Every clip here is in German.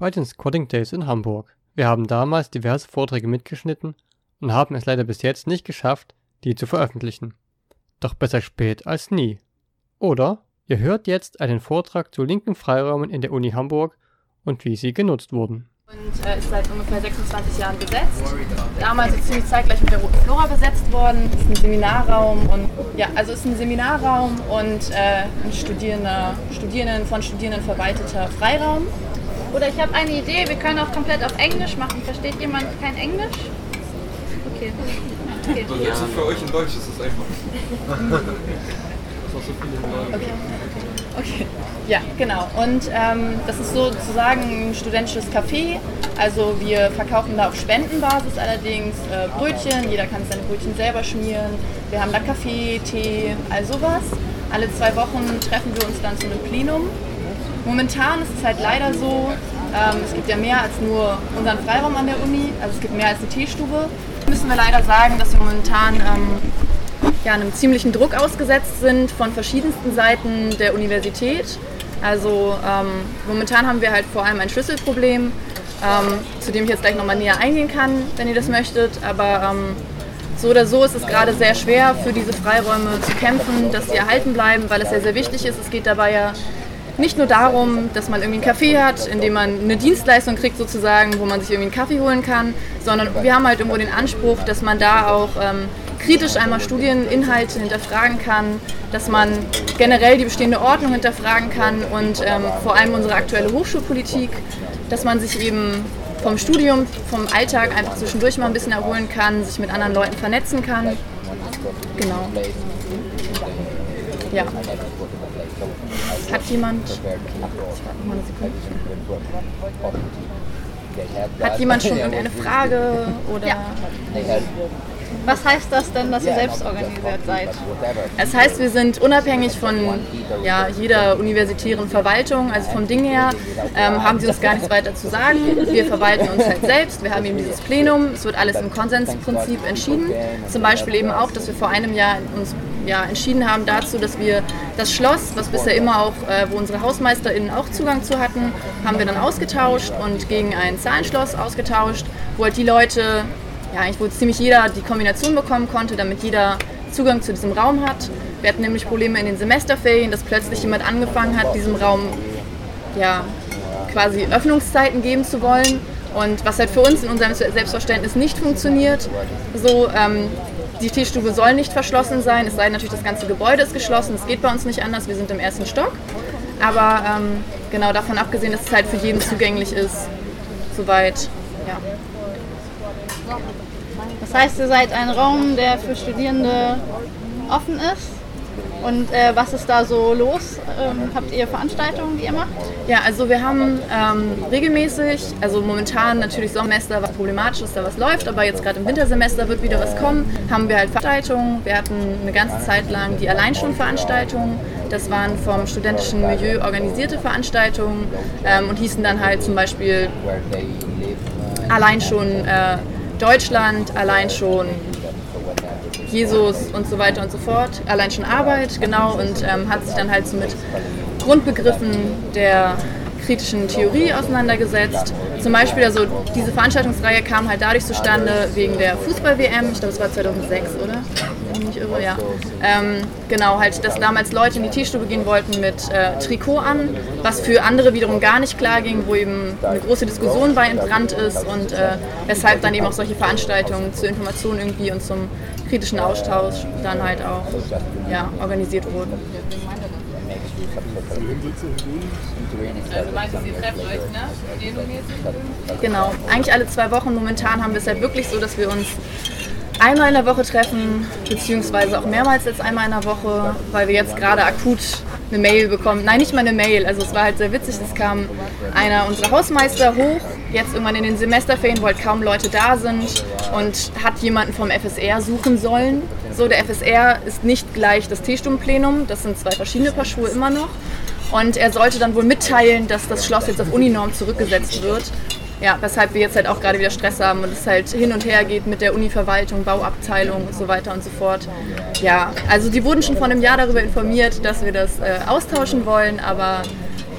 bei den Squatting Days in Hamburg. Wir haben damals diverse Vorträge mitgeschnitten und haben es leider bis jetzt nicht geschafft, die zu veröffentlichen. Doch besser spät als nie. Oder ihr hört jetzt einen Vortrag zu linken Freiräumen in der Uni Hamburg und wie sie genutzt wurden. und äh, ist seit ungefähr 26 Jahren besetzt. Damals ist ziemlich zeitgleich mit der Roten Flora besetzt worden. Ist ein Seminarraum und ja, also ist ein Seminarraum und äh, ein Studierender, Studierenden von Studierenden verwalteter Freiraum. Oder ich habe eine Idee, wir können auch komplett auf Englisch machen. Versteht jemand kein Englisch? Okay. okay. Übersetzen für euch in Deutsch ist das einfach. Das auch so viele Okay. Okay. Ja, genau. Und ähm, das ist sozusagen ein studentisches Café. Also wir verkaufen da auf Spendenbasis allerdings äh, Brötchen. Jeder kann seine Brötchen selber schmieren. Wir haben da Kaffee, Tee, all sowas. Alle zwei Wochen treffen wir uns dann zu einem Plenum. Momentan ist es halt leider so, ähm, es gibt ja mehr als nur unseren Freiraum an der Uni. Also es gibt mehr als eine Teestube. Müssen wir leider sagen, dass wir momentan ähm, ja, einem ziemlichen Druck ausgesetzt sind von verschiedensten Seiten der Universität. Also ähm, momentan haben wir halt vor allem ein Schlüsselproblem, ähm, zu dem ich jetzt gleich nochmal näher eingehen kann, wenn ihr das möchtet. Aber ähm, so oder so ist es gerade sehr schwer für diese Freiräume zu kämpfen, dass sie erhalten bleiben, weil es ja sehr wichtig ist. Es geht dabei ja nicht nur darum, dass man irgendwie einen Kaffee hat, in dem man eine Dienstleistung kriegt sozusagen, wo man sich irgendwie einen Kaffee holen kann, sondern wir haben halt irgendwo den Anspruch, dass man da auch ähm, kritisch einmal Studieninhalte hinterfragen kann, dass man generell die bestehende Ordnung hinterfragen kann und ähm, vor allem unsere aktuelle Hochschulpolitik, dass man sich eben vom Studium, vom Alltag einfach zwischendurch mal ein bisschen erholen kann, sich mit anderen Leuten vernetzen kann. Genau. Ja. Hat jemand. Mal eine Sekunde. Hat jemand schon irgendeine Frage oder? Ja. Was heißt das denn, dass ihr selbst organisiert seid? Das heißt, wir sind unabhängig von ja, jeder universitären Verwaltung, also vom Ding her, ähm, haben sie uns gar nichts weiter zu sagen. Wir verwalten uns halt selbst, wir haben eben dieses Plenum, es wird alles im Konsensprinzip entschieden. Zum Beispiel eben auch, dass wir vor einem Jahr uns ja, entschieden haben dazu, dass wir das Schloss, was bisher immer auch, äh, wo unsere HausmeisterInnen auch Zugang zu hatten, haben wir dann ausgetauscht und gegen ein Zahlenschloss ausgetauscht, wo halt die Leute, ja eigentlich wo ziemlich jeder die Kombination bekommen konnte, damit jeder Zugang zu diesem Raum hat. Wir hatten nämlich Probleme in den Semesterferien, dass plötzlich jemand angefangen hat, diesem Raum ja, quasi Öffnungszeiten geben zu wollen. Und was halt für uns in unserem Selbstverständnis nicht funktioniert, so ähm, die Teestube soll nicht verschlossen sein, es sei denn natürlich, das ganze Gebäude ist geschlossen, es geht bei uns nicht anders, wir sind im ersten Stock. Aber ähm, genau davon abgesehen, dass es halt für jeden zugänglich ist, soweit, ja. Das heißt, ihr seid ein Raum, der für Studierende offen ist. Und äh, was ist da so los? Ähm, habt ihr Veranstaltungen, die ihr macht? Ja, also wir haben ähm, regelmäßig, also momentan natürlich Sommersemester was problematisch ist, da was läuft, aber jetzt gerade im Wintersemester wird wieder was kommen, haben wir halt Veranstaltungen. Wir hatten eine ganze Zeit lang die Alleinschon-Veranstaltungen. Das waren vom studentischen Milieu organisierte Veranstaltungen ähm, und hießen dann halt zum Beispiel allein schon äh, Deutschland, allein schon Jesus und so weiter und so fort, allein schon Arbeit, genau, und ähm, hat sich dann halt so mit Grundbegriffen der kritischen Theorie auseinandergesetzt. Zum Beispiel, also diese Veranstaltungsreihe kam halt dadurch zustande wegen der Fußball-WM, ich glaube es war 2006, oder? Mich irre, ja. Ähm, genau, halt, dass damals Leute in die Teestube gehen wollten mit äh, Trikot an, was für andere wiederum gar nicht klar ging, wo eben eine große Diskussion bei entbrannt ist und äh, weshalb dann eben auch solche Veranstaltungen zur Information irgendwie und zum kritischen Austausch dann halt auch ja, organisiert wurden. Also meinst du, ihr trefft euch, ne? Genau, eigentlich alle zwei Wochen. Momentan haben wir es halt wirklich so, dass wir uns einmal in der Woche treffen, beziehungsweise auch mehrmals als einmal in der Woche, weil wir jetzt gerade akut eine Mail bekommen. Nein, nicht mal eine Mail. Also es war halt sehr witzig. Es kam einer unserer Hausmeister hoch, jetzt irgendwann in den Semesterferien, wo halt kaum Leute da sind und hat jemanden vom FSR suchen sollen. So, der FSR ist nicht gleich das T-Stundenplenum. Das sind zwei verschiedene Paar Schuhe immer noch. Und er sollte dann wohl mitteilen, dass das Schloss jetzt auf Uninorm zurückgesetzt wird. Ja, weshalb wir jetzt halt auch gerade wieder Stress haben und es halt hin und her geht mit der Uni-Verwaltung, Bauabteilung und so weiter und so fort. Ja, also die wurden schon vor einem Jahr darüber informiert, dass wir das äh, austauschen wollen, aber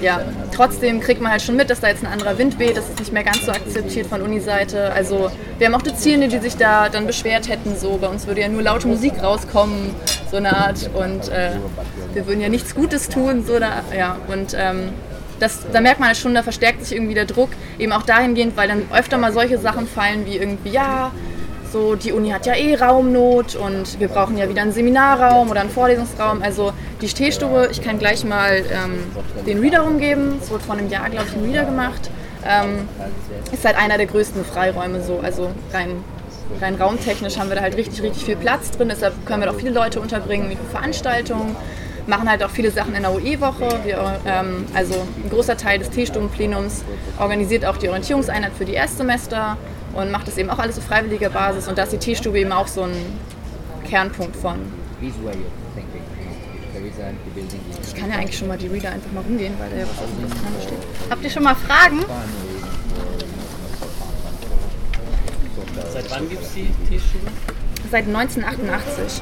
ja, trotzdem kriegt man halt schon mit, dass da jetzt ein anderer Wind weht. Das ist nicht mehr ganz so akzeptiert von Uni-Seite. Also wir haben auch Dozierende, die sich da dann beschwert hätten. So, bei uns würde ja nur laute Musik rauskommen, so eine Art. Und äh, wir würden ja nichts Gutes tun. So, da, ja, und ähm, das, da merkt man halt schon, da verstärkt sich irgendwie der Druck. Eben auch dahingehend, weil dann öfter mal solche Sachen fallen wie irgendwie, ja, so, die Uni hat ja eh Raumnot und wir brauchen ja wieder einen Seminarraum oder einen Vorlesungsraum. Also die Stehstube, ich kann gleich mal ähm, den Reader rumgeben. Es wurde vor einem Jahr, glaube ich, ein Reader gemacht. Ähm, ist halt einer der größten Freiräume so, also rein, rein raumtechnisch haben wir da halt richtig, richtig viel Platz drin. Deshalb können wir da auch viele Leute unterbringen, wie Veranstaltungen machen halt auch viele Sachen in der OE-Woche. Ähm, also ein großer Teil des T-Stunden-Plenums organisiert auch die Orientierungseinheit für die Erstsemester und macht das eben auch alles auf freiwilliger Basis und da ist die Teestube eben auch so ein Kernpunkt von. Ich kann ja eigentlich schon mal die Reader einfach mal rumgehen, weil da ja was auf dem Kasten steht. Habt ihr schon mal Fragen? Seit wann gibt es die Teestube? Seit 1988.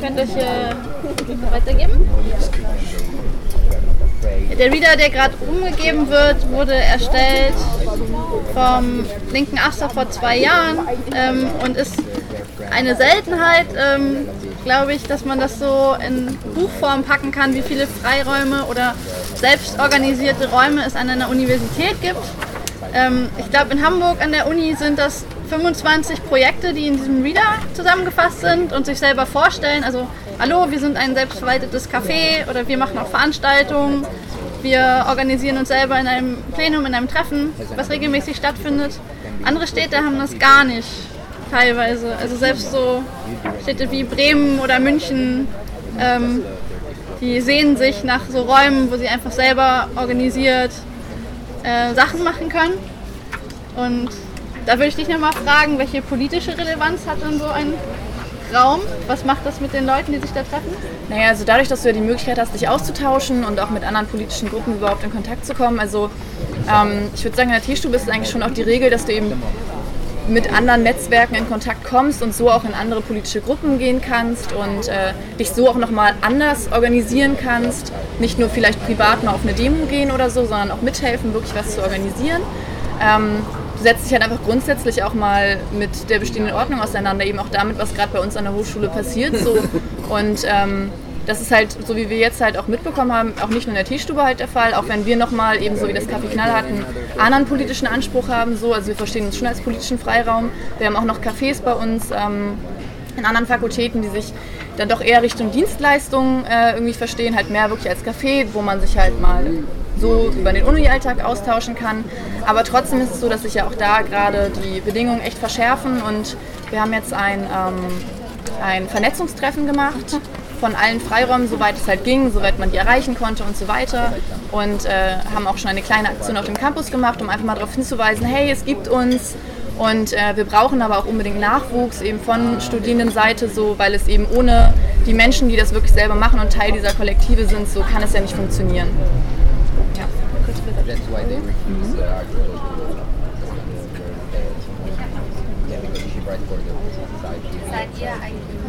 Könnt ihr euch äh, weitergeben? Der Reader, der gerade umgegeben wird, wurde erstellt vom linken Aster vor zwei Jahren ähm, und ist eine Seltenheit, ähm, glaube ich, dass man das so in Buchform packen kann, wie viele Freiräume oder selbstorganisierte Räume es an einer Universität gibt. Ähm, ich glaube, in Hamburg an der Uni sind das 25 Projekte, die in diesem Reader zusammengefasst sind und sich selber vorstellen. Also, hallo, wir sind ein selbstverwaltetes Café oder wir machen auch Veranstaltungen. Wir organisieren uns selber in einem Plenum, in einem Treffen, was regelmäßig stattfindet. Andere Städte haben das gar nicht, teilweise. Also selbst so Städte wie Bremen oder München, ähm, die sehen sich nach so Räumen, wo sie einfach selber organisiert äh, Sachen machen können. Und da würde ich dich nochmal fragen, welche politische Relevanz hat denn so ein Raum? Was macht das mit den Leuten, die sich da treffen? Naja, also dadurch, dass du ja die Möglichkeit hast, dich auszutauschen und auch mit anderen politischen Gruppen überhaupt in Kontakt zu kommen. Also ähm, ich würde sagen, in der Teestube ist es eigentlich schon auch die Regel, dass du eben mit anderen Netzwerken in Kontakt kommst und so auch in andere politische Gruppen gehen kannst und äh, dich so auch nochmal anders organisieren kannst. Nicht nur vielleicht privat mal auf eine Demo gehen oder so, sondern auch mithelfen, wirklich was zu organisieren. Ähm, setzt dich halt einfach grundsätzlich auch mal mit der bestehenden Ordnung auseinander, eben auch damit, was gerade bei uns an der Hochschule passiert. So. Und ähm, das ist halt, so wie wir jetzt halt auch mitbekommen haben, auch nicht nur in der Teestube halt der Fall, auch wenn wir nochmal eben so wie das Kaffee Knall hatten, anderen politischen Anspruch haben, so, also wir verstehen uns schon als politischen Freiraum. Wir haben auch noch Cafés bei uns ähm, in anderen Fakultäten, die sich dann doch eher Richtung Dienstleistungen äh, irgendwie verstehen, halt mehr wirklich als Café, wo man sich halt mal so über den Uni-Alltag austauschen kann. Aber trotzdem ist es so, dass sich ja auch da gerade die Bedingungen echt verschärfen und wir haben jetzt ein, ähm, ein Vernetzungstreffen gemacht von allen Freiräumen, soweit es halt ging, soweit man die erreichen konnte und so weiter. Und äh, haben auch schon eine kleine Aktion auf dem Campus gemacht, um einfach mal darauf hinzuweisen, hey, es gibt uns und äh, wir brauchen aber auch unbedingt Nachwuchs eben von Studierendenseite, so, weil es eben ohne die Menschen, die das wirklich selber machen und Teil dieser Kollektive sind, so kann es ja nicht funktionieren. Ja. Mhm. Seid ihr eigentlich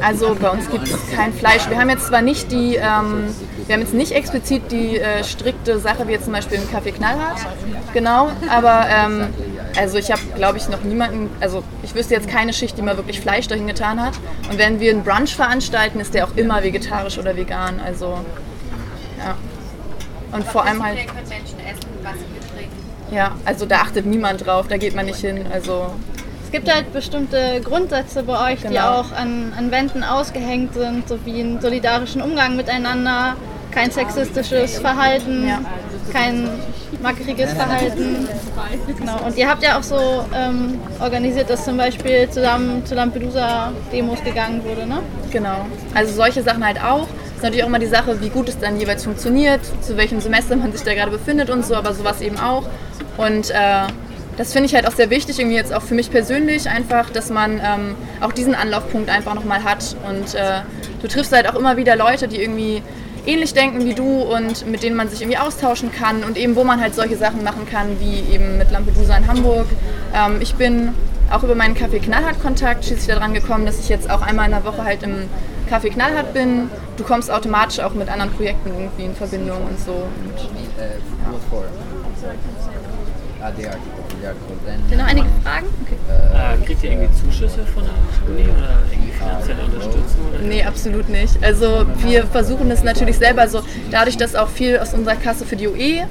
also bei uns gibt es kein Fleisch. Wir haben jetzt zwar nicht die, ähm, wir haben jetzt nicht explizit die äh, strikte Sache wie jetzt zum Beispiel im Kaffee Knallhart, genau, aber ähm, also ich habe, glaube ich, noch niemanden, also ich wüsste jetzt keine Schicht, die mal wirklich Fleisch dahin getan hat. Und wenn wir einen Brunch veranstalten, ist der auch immer vegetarisch oder vegan, also. Und vor allem halt. Ja, also da achtet niemand drauf, da geht man nicht hin, also es gibt halt bestimmte Grundsätze bei euch, genau. die auch an, an Wänden ausgehängt sind, so wie einen solidarischen Umgang miteinander, kein sexistisches Verhalten, ja. kein mackeriges Verhalten. Genau. Und ihr habt ja auch so ähm, organisiert, dass zum Beispiel zusammen zu Lampedusa-Demos gegangen wurde, ne? Genau. Also solche Sachen halt auch. Ist natürlich auch immer die Sache, wie gut es dann jeweils funktioniert, zu welchem Semester man sich da gerade befindet und so, aber sowas eben auch. Und äh, das finde ich halt auch sehr wichtig, irgendwie jetzt auch für mich persönlich einfach, dass man ähm, auch diesen Anlaufpunkt einfach nochmal hat. Und äh, du triffst halt auch immer wieder Leute, die irgendwie ähnlich denken wie du und mit denen man sich irgendwie austauschen kann und eben wo man halt solche Sachen machen kann, wie eben mit Lampedusa in Hamburg. Ähm, ich bin auch über meinen Café Knallhart Kontakt schließlich daran gekommen, dass ich jetzt auch einmal in der Woche halt im Café Knallhart bin. Du kommst automatisch auch mit anderen Projekten irgendwie in Verbindung und so. Und, cool. Then, Sind noch einige Fragen? Okay. Äh, kriegt ihr irgendwie Zuschüsse von der Uni oder irgendwie finanzielle Unterstützung? Oder? Nee, absolut nicht. Also wir versuchen es natürlich selber so, dadurch, dass auch viel aus unserer Kasse für die UE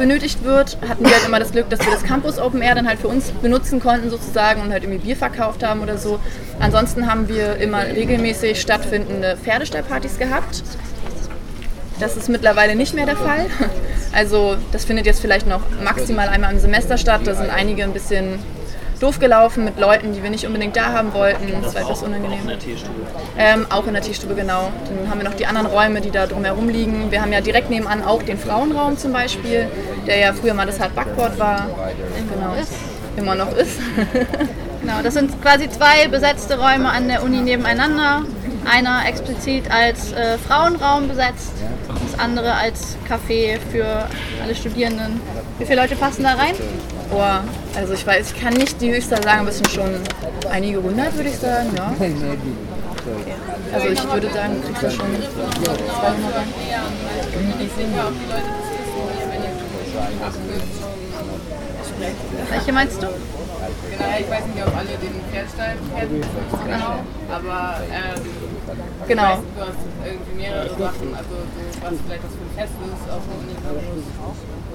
benötigt wird, hatten wir halt immer das Glück, dass wir das Campus Open Air dann halt für uns benutzen konnten sozusagen und halt irgendwie Bier verkauft haben oder so. Ansonsten haben wir immer regelmäßig stattfindende Pferdestallpartys gehabt. Das ist mittlerweile nicht mehr der Fall. Also das findet jetzt vielleicht noch maximal einmal im Semester statt. Da sind einige ein bisschen doof gelaufen mit Leuten, die wir nicht unbedingt da haben wollten. Das war etwas unangenehm. In der Teestube. Ähm, auch in der Teestube, genau. Dann haben wir noch die anderen Räume, die da drumherum liegen. Wir haben ja direkt nebenan auch den Frauenraum zum Beispiel, der ja früher mal das Hard Backboard war. Genau. Immer noch ist. Genau, das sind quasi zwei besetzte Räume an der Uni nebeneinander. Einer explizit als äh, Frauenraum besetzt, das andere als Café für alle Studierenden. Wie viele Leute passen da rein? Boah, also ich weiß, ich kann nicht die Höchstzahl sagen, aber es sind schon einige hundert, würde ich sagen. Ja. Also ich würde sagen, du kriegst da schon 200 rein. Welche meinst du? Naja, ich weiß nicht, ob alle den Pferdstall kennen, genau, aber ähm, Genau. weiß, du hast irgendwie mehrere Sachen, also so, was vielleicht das für ein Fest ist auf der Uni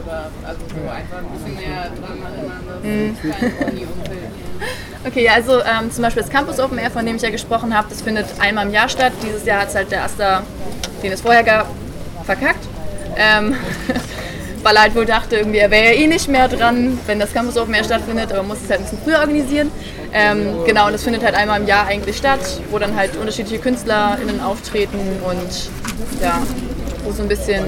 oder also so einfach ein bisschen näher dran aneinander, so Mhm. ein kleines Uni-Umfeld. Okay, also ähm, zum Beispiel das Campus Open Air, von dem ich ja gesprochen habe, das findet einmal im Jahr statt. Dieses Jahr hat es halt der Asta, den es vorher gab, verkackt. Ähm, weil er halt wohl dachte, irgendwie, er wäre ja eh nicht mehr dran, wenn das Campus Open Air stattfindet, aber man muss es halt ein bisschen früher organisieren. Ähm, genau, und das findet halt einmal im Jahr eigentlich statt, wo dann halt unterschiedliche KünstlerInnen auftreten und ja, wo so ein bisschen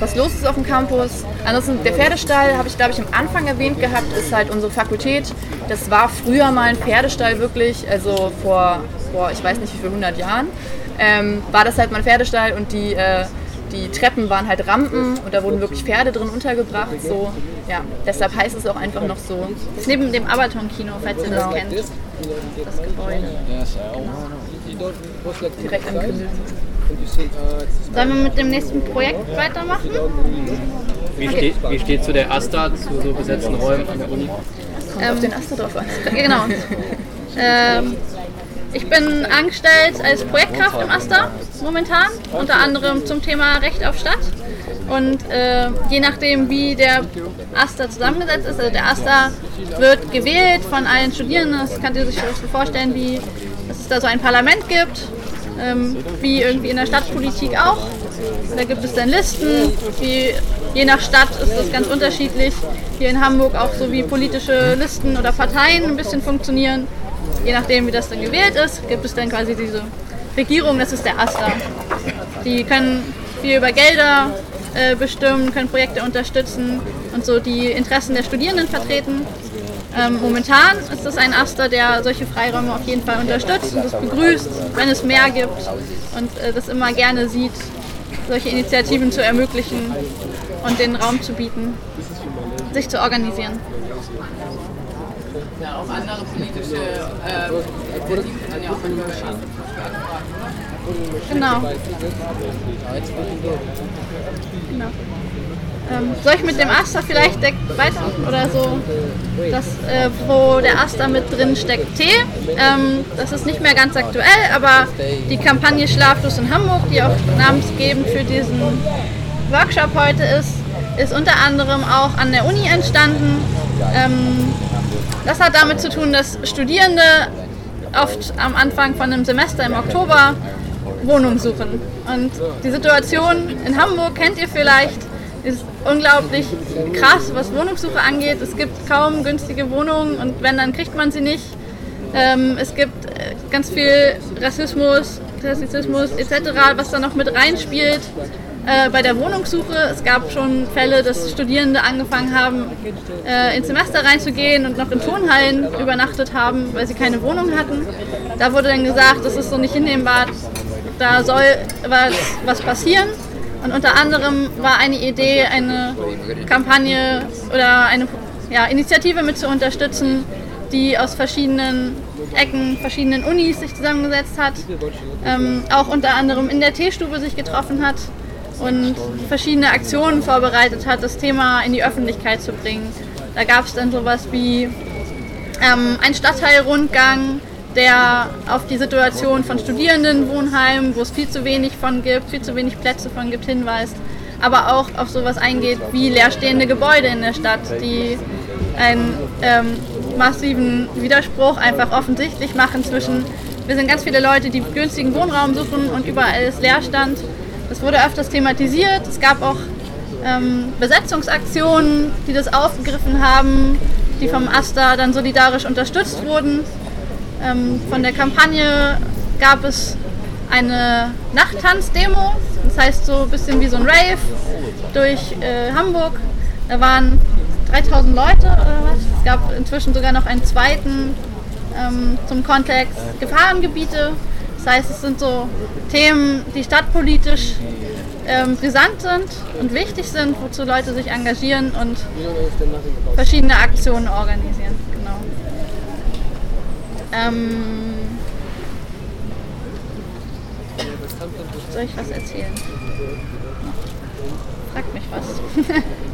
was los ist auf dem Campus. Ansonsten der Pferdestall, habe ich glaube ich am Anfang erwähnt gehabt, ist halt unsere Fakultät. Das war früher mal ein Pferdestall wirklich, also vor, vor ich weiß nicht wie viel, 100 Jahren, ähm, war das halt mal ein Pferdestall und die, äh, die Treppen waren halt Rampen und da wurden wirklich Pferde drin untergebracht. So, ja, deshalb heißt es auch einfach noch so. Das ist neben dem Abaton-Kino, falls ihr das Genau. kennt. Das Gebäude. Direkt am Kündel. Sollen wir mit dem nächsten Projekt weitermachen? Wie, steht, wie steht zu der Asta zu so besetzten Räumen an der Uni? Kommt auf den Aster drauf an. Ja, Genau. Ähm, ich bin angestellt als Projektkraft im AStA momentan, unter anderem zum Thema Recht auf Stadt. Und äh, je nachdem, wie der AStA zusammengesetzt ist, also der AStA wird gewählt von allen Studierenden. Das könnt ihr sich vorstellen, wie dass es da so ein Parlament gibt, ähm, wie irgendwie in der Stadtpolitik auch. Da gibt es dann Listen, wie, je nach Stadt ist das ganz unterschiedlich. Hier in Hamburg auch so wie politische Listen oder Parteien ein bisschen funktionieren. Je nachdem, wie das dann gewählt ist, gibt es dann quasi diese Regierung, das ist der AStA. Die können viel über Gelder äh, bestimmen, können Projekte unterstützen und so die Interessen der Studierenden vertreten. Ähm, momentan ist es ein AStA, der solche Freiräume auf jeden Fall unterstützt und das begrüßt, wenn es mehr gibt und äh, das immer gerne sieht, solche Initiativen zu ermöglichen und den Raum zu bieten, sich zu organisieren. Ja, auch andere politische ähm, Initiativen können ja auch überstehen. Genau. genau. Ähm, soll ich mit dem Aster vielleicht weiter oder so? Das, äh, wo der Aster mit drin steckt, Tee. Ähm, das ist nicht mehr ganz aktuell, aber die Kampagne Schlaflos in Hamburg, die auch namensgebend für diesen Workshop heute ist, ist unter anderem auch an der Uni entstanden. Ähm, das hat damit zu tun, dass Studierende oft am Anfang von einem Semester im Oktober Wohnung suchen. Und die Situation in Hamburg kennt ihr vielleicht. ist unglaublich krass, was Wohnungssuche angeht. Es gibt kaum günstige Wohnungen und wenn, dann kriegt man sie nicht. Ähm, es gibt äh, ganz viel Rassismus, Klassizismus etc., was da noch mit reinspielt äh, bei der Wohnungssuche. Es gab schon Fälle, dass Studierende angefangen haben, äh, ins Semester reinzugehen und noch in Turnhallen übernachtet haben, weil sie keine Wohnung hatten. Da wurde dann gesagt, das ist so nicht hinnehmbar, da soll was, was passieren. Und unter anderem war eine Idee, eine Kampagne oder eine ja, Initiative mit zu unterstützen, die aus verschiedenen Ecken, verschiedenen Unis sich zusammengesetzt hat, ähm, auch unter anderem in der Teestube sich getroffen hat und verschiedene Aktionen vorbereitet hat, das Thema in die Öffentlichkeit zu bringen. Da gab es dann sowas wie ähm, einen Stadtteilrundgang, der auf die Situation von Studierendenwohnheimen, wo es viel zu wenig von gibt, viel zu wenig Plätze von gibt, hinweist. Aber auch auf sowas eingeht wie leerstehende Gebäude in der Stadt, die einen ähm, massiven Widerspruch einfach offensichtlich machen zwischen, wir sind ganz viele Leute, die günstigen Wohnraum suchen und überall ist Leerstand. Das wurde öfters thematisiert. Es gab auch ähm, Besetzungsaktionen, die das aufgegriffen haben, die vom AStA dann solidarisch unterstützt wurden. Ähm, von der Kampagne gab es eine Nachttanz-Demo, das heißt so ein bisschen wie so ein Rave durch äh, Hamburg. Da waren 3000 Leute oder was. Es gab inzwischen sogar noch einen zweiten ähm, zum Kontext Gefahrengebiete. Das heißt, es sind so Themen, die stadtpolitisch ähm, brisant sind und wichtig sind, wozu Leute sich engagieren und verschiedene Aktionen organisieren. Genau. Ähm, soll ich was erzählen? Frag mich was.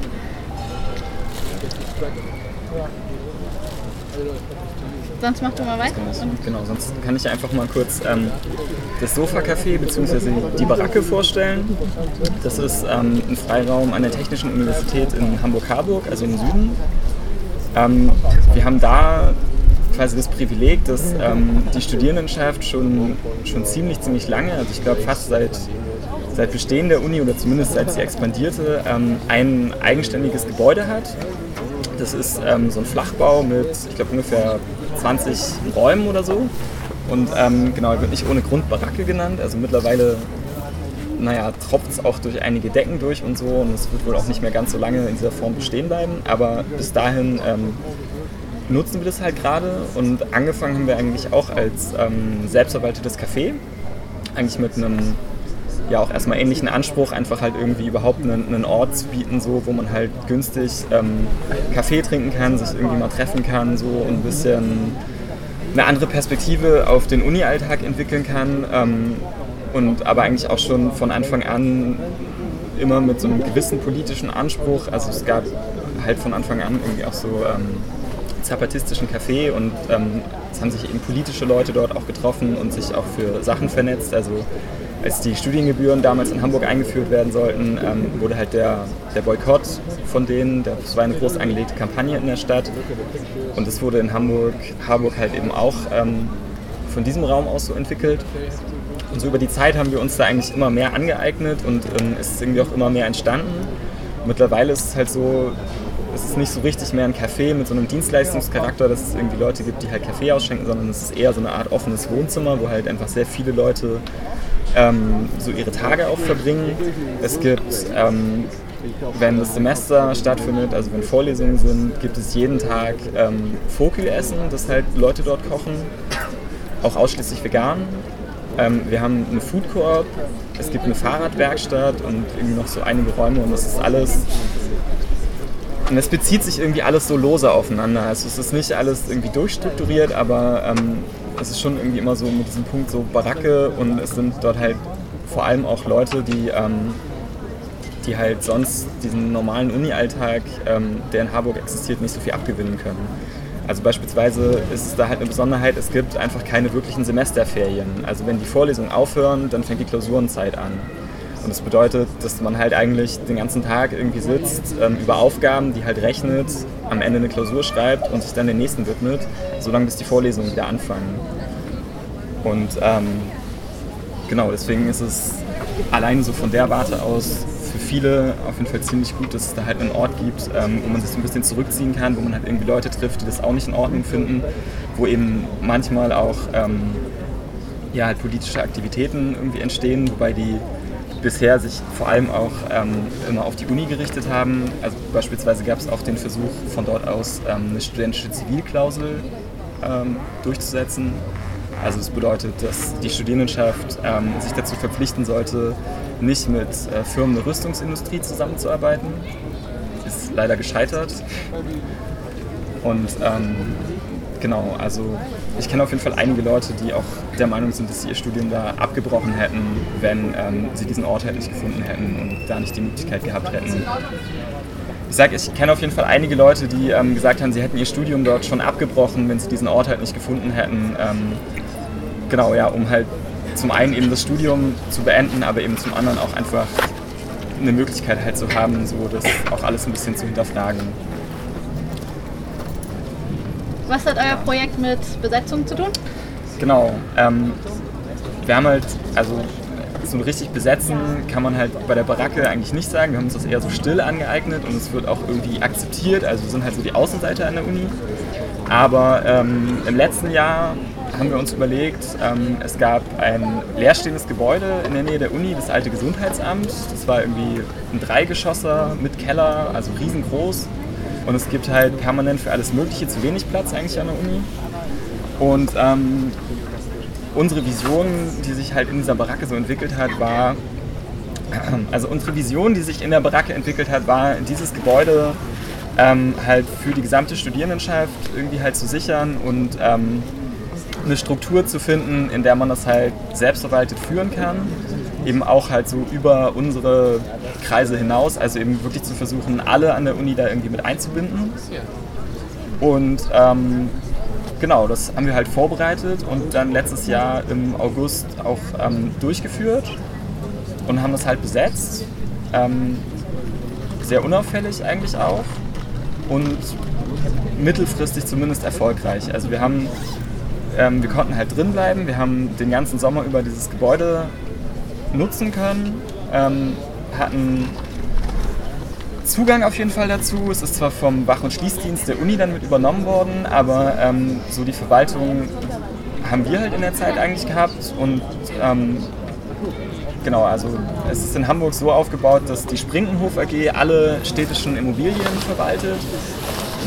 Sonst mach du mal weiter. Genau, sonst kann ich einfach mal kurz ähm, das Sofa-Café bzw. die Baracke vorstellen. Das ist ähm, ein Freiraum an der Technischen Universität in Hamburg-Harburg, also im Süden. Ähm, wir haben da quasi das Privileg, dass ähm, die Studierendenschaft schon, schon ziemlich, ziemlich lange, also ich glaube fast seit, seit Bestehen der Uni oder zumindest seit sie expandierte, ähm, ein eigenständiges Gebäude hat. Das ist ähm, so ein Flachbau mit, ich glaube, ungefähr 20 Räumen oder so. Und ähm, genau, wird nicht ohne Grund Baracke genannt. Also mittlerweile, naja, tropft es auch durch einige Decken durch und so. Und es wird wohl auch nicht mehr ganz so lange in dieser Form bestehen bleiben. Aber bis dahin ähm, nutzen wir das halt gerade. Und angefangen haben wir eigentlich auch als ähm, selbstverwaltetes Café. Eigentlich mit einem ja auch erstmal ähnlichen Anspruch, einfach halt irgendwie überhaupt einen, einen Ort zu bieten, so, wo man halt günstig ähm, Kaffee trinken kann, sich irgendwie mal treffen kann so und ein bisschen eine andere Perspektive auf den Uni-Alltag entwickeln kann ähm, und aber eigentlich auch schon von Anfang an immer mit so einem gewissen politischen Anspruch, also es gab halt von Anfang an irgendwie auch so ähm, zapatistischen Café und ähm, es haben sich eben politische Leute dort auch getroffen und sich auch für Sachen vernetzt, also als die Studiengebühren damals in Hamburg eingeführt werden sollten, ähm, wurde halt der, der Boykott von denen, das war eine groß angelegte Kampagne in der Stadt und es wurde in Hamburg, Harburg halt eben auch ähm, von diesem Raum aus so entwickelt. Und so über die Zeit haben wir uns da eigentlich immer mehr angeeignet und ähm, ist irgendwie auch immer mehr entstanden. Mittlerweile ist es halt so, es ist nicht so richtig mehr ein Café mit so einem Dienstleistungscharakter, dass es irgendwie Leute gibt, die halt Kaffee ausschenken, sondern es ist eher so eine Art offenes Wohnzimmer, wo halt einfach sehr viele Leute ähm, so ihre Tage auch verbringen. Es gibt, ähm, wenn das Semester stattfindet, also wenn Vorlesungen sind, gibt es jeden Tag ähm, Fokü-Essen, das halt Leute dort kochen, auch ausschließlich vegan. Ähm, wir haben eine Food Coop, es gibt eine Fahrradwerkstatt und irgendwie noch so einige Räume und das ist alles und es bezieht sich irgendwie alles so lose aufeinander. Also es ist nicht alles irgendwie durchstrukturiert, aber ähm, es ist schon irgendwie immer so mit diesem Punkt so Baracke und es sind dort halt vor allem auch Leute, die, ähm, die halt sonst diesen normalen Uni-Alltag, ähm, der in Harburg existiert, nicht so viel abgewinnen können. Also beispielsweise ist es da halt eine Besonderheit, es gibt einfach keine wirklichen Semesterferien. Also wenn die Vorlesungen aufhören, dann fängt die Klausurenzeit an. Und das bedeutet, dass man halt eigentlich den ganzen Tag irgendwie sitzt, ähm, über Aufgaben, die halt rechnet, am Ende eine Klausur schreibt und sich dann den nächsten widmet, solange bis die Vorlesungen wieder anfangen. Und ähm, genau, deswegen ist es alleine so von der Warte aus für viele auf jeden Fall ziemlich gut, dass es da halt einen Ort gibt, ähm, wo man sich so ein bisschen zurückziehen kann, wo man halt irgendwie Leute trifft, die das auch nicht in Ordnung finden, wo eben manchmal auch ähm, ja, halt politische Aktivitäten irgendwie entstehen, wobei die bisher sich vor allem auch ähm, immer auf die Uni gerichtet haben. Also beispielsweise gab es auch den Versuch von dort aus ähm, eine studentische Zivilklausel ähm, durchzusetzen. Also das bedeutet, dass die Studierendenschaft ähm, sich dazu verpflichten sollte, nicht mit äh, Firmen der Rüstungsindustrie zusammenzuarbeiten. Ist leider gescheitert. Und ähm, genau, also ich kenne auf jeden Fall einige Leute, die auch der Meinung sind, dass sie ihr Studium da abgebrochen hätten, wenn ähm, sie diesen Ort halt nicht gefunden hätten und da nicht die Möglichkeit gehabt hätten. Ich sage, ich kenne auf jeden Fall einige Leute, die ähm, gesagt haben, sie hätten ihr Studium dort schon abgebrochen, wenn sie diesen Ort halt nicht gefunden hätten. Ähm, genau, ja, um halt zum einen eben das Studium zu beenden, aber eben zum anderen auch einfach eine Möglichkeit halt zu haben, so das auch alles ein bisschen zu hinterfragen. Was hat euer Projekt mit Besetzung zu tun? Genau. Ähm, wir haben halt, also so richtig besetzen kann man halt bei der Baracke eigentlich nicht sagen. Wir haben uns das eher so still angeeignet und es wird auch irgendwie akzeptiert. Also wir sind halt so die Außenseiter an der Uni. Aber ähm, im letzten Jahr haben wir uns überlegt, ähm, es gab ein leerstehendes Gebäude in der Nähe der Uni, das alte Gesundheitsamt. Das war irgendwie ein Dreigeschosser mit Keller, also riesengroß. Und es gibt halt permanent für alles Mögliche zu wenig Platz eigentlich an der Uni. Und ähm, unsere Vision, die sich halt in dieser Baracke so entwickelt hat, war, also unsere Vision, die sich in der Baracke entwickelt hat, war, dieses Gebäude ähm, halt für die gesamte Studierendenschaft irgendwie halt zu sichern und ähm, eine Struktur zu finden, in der man das halt selbstverwaltet führen kann. Eben auch halt so über unsere Kreise hinaus, also eben wirklich zu versuchen, alle an der Uni da irgendwie mit einzubinden. Und ähm, genau, das haben wir halt vorbereitet und dann letztes Jahr im August auch ähm, durchgeführt und haben das halt besetzt. Ähm, sehr unauffällig eigentlich auch und mittelfristig zumindest erfolgreich. Also wir haben, ähm, wir konnten halt drin bleiben, wir haben den ganzen Sommer über dieses Gebäude nutzen können, ähm, hatten Zugang auf jeden Fall dazu. Es ist zwar vom Wach- und Schließdienst der Uni dann mit übernommen worden, aber ähm, so die Verwaltung haben wir halt in der Zeit eigentlich gehabt und ähm, genau, also es ist in Hamburg so aufgebaut, dass die Sprinkenhof AG alle städtischen Immobilien verwaltet.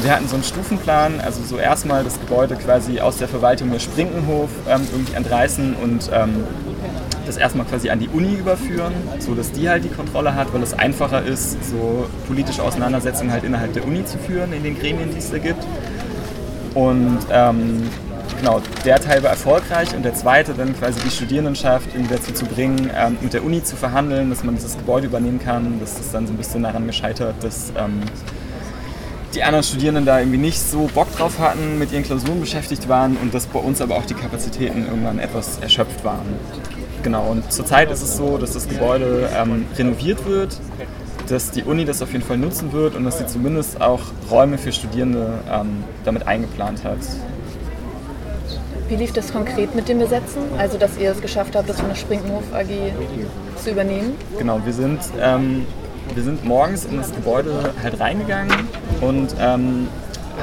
Wir hatten so einen Stufenplan, also so erstmal das Gebäude quasi aus der Verwaltung der Sprinkenhof ähm, irgendwie entreißen und ähm, das erstmal quasi an die Uni überführen, sodass die halt die Kontrolle hat, weil es einfacher ist, so politische Auseinandersetzungen halt innerhalb der Uni zu führen, in den Gremien, die es da gibt. Und ähm, genau, der Teil war erfolgreich und der zweite dann quasi die Studierendenschaft irgendwie dazu zu bringen, ähm, mit der Uni zu verhandeln, dass man dieses Gebäude übernehmen kann. Das ist dann so ein bisschen daran gescheitert, dass ähm, die anderen Studierenden da irgendwie nicht so Bock drauf hatten, mit ihren Klausuren beschäftigt waren und dass bei uns aber auch die Kapazitäten irgendwann etwas erschöpft waren. Genau, und zurzeit ist es so, dass das Gebäude ähm, renoviert wird, dass die Uni das auf jeden Fall nutzen wird und dass sie zumindest auch Räume für Studierende ähm, damit eingeplant hat. Wie lief das konkret mit dem Besetzen? Also, dass ihr es geschafft habt, das von der Sprinkenhof AG zu übernehmen? Genau, wir sind, ähm, wir sind morgens in das Gebäude halt reingegangen und ähm,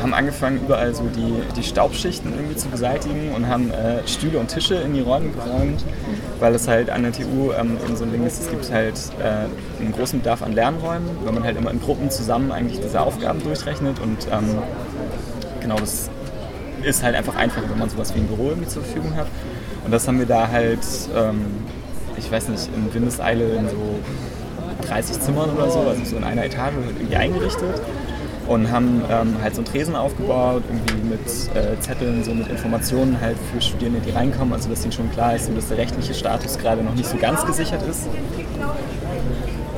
haben angefangen, überall so die, die Staubschichten irgendwie zu beseitigen und haben äh, Stühle und Tische in die Räume geräumt, weil es halt an der TU ähm, so ein Ding ist, es gibt halt äh, einen großen Bedarf an Lernräumen, weil man halt immer in Gruppen zusammen eigentlich diese Aufgaben durchrechnet und ähm, genau, das ist halt einfach einfacher, wenn man sowas wie ein Büro irgendwie zur Verfügung hat. Und das haben wir da halt, ähm, ich weiß nicht, in Windeseile in so 30 Zimmern oder so, also so in einer Etage halt irgendwie eingerichtet und haben ähm, halt so einen Tresen aufgebaut, irgendwie mit äh, Zetteln, so mit Informationen halt für Studierende, die reinkommen, also dass ihnen schon klar ist, so, dass der rechtliche Status gerade noch nicht so ganz gesichert ist.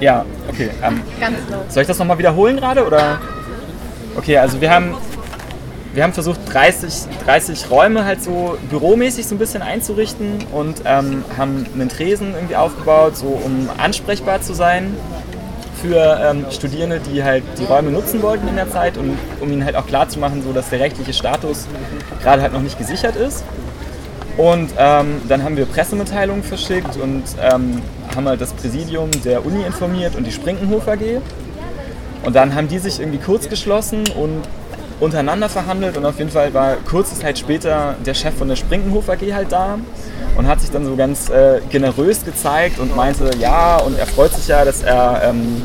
Ja, okay. Ähm, low. soll ich das nochmal wiederholen gerade oder? Okay, also wir haben, wir haben versucht 30, 30 Räume halt so büromäßig so ein bisschen einzurichten und ähm, haben einen Tresen irgendwie aufgebaut, so um ansprechbar zu sein für ähm, Studierende, die halt die Räume nutzen wollten in der Zeit und um ihnen halt auch klar so dass der rechtliche Status gerade halt noch nicht gesichert ist. Und ähm, dann haben wir Pressemitteilungen verschickt und ähm, haben halt das Präsidium der Uni informiert und die Sprinkenhof AG. Und dann haben die sich irgendwie kurz geschlossen und untereinander verhandelt und auf jeden Fall war kurze Zeit später der Chef von der Sprinkenhof AG halt da und hat sich dann so ganz äh, generös gezeigt und meinte, ja, und er freut sich ja, dass er, ähm,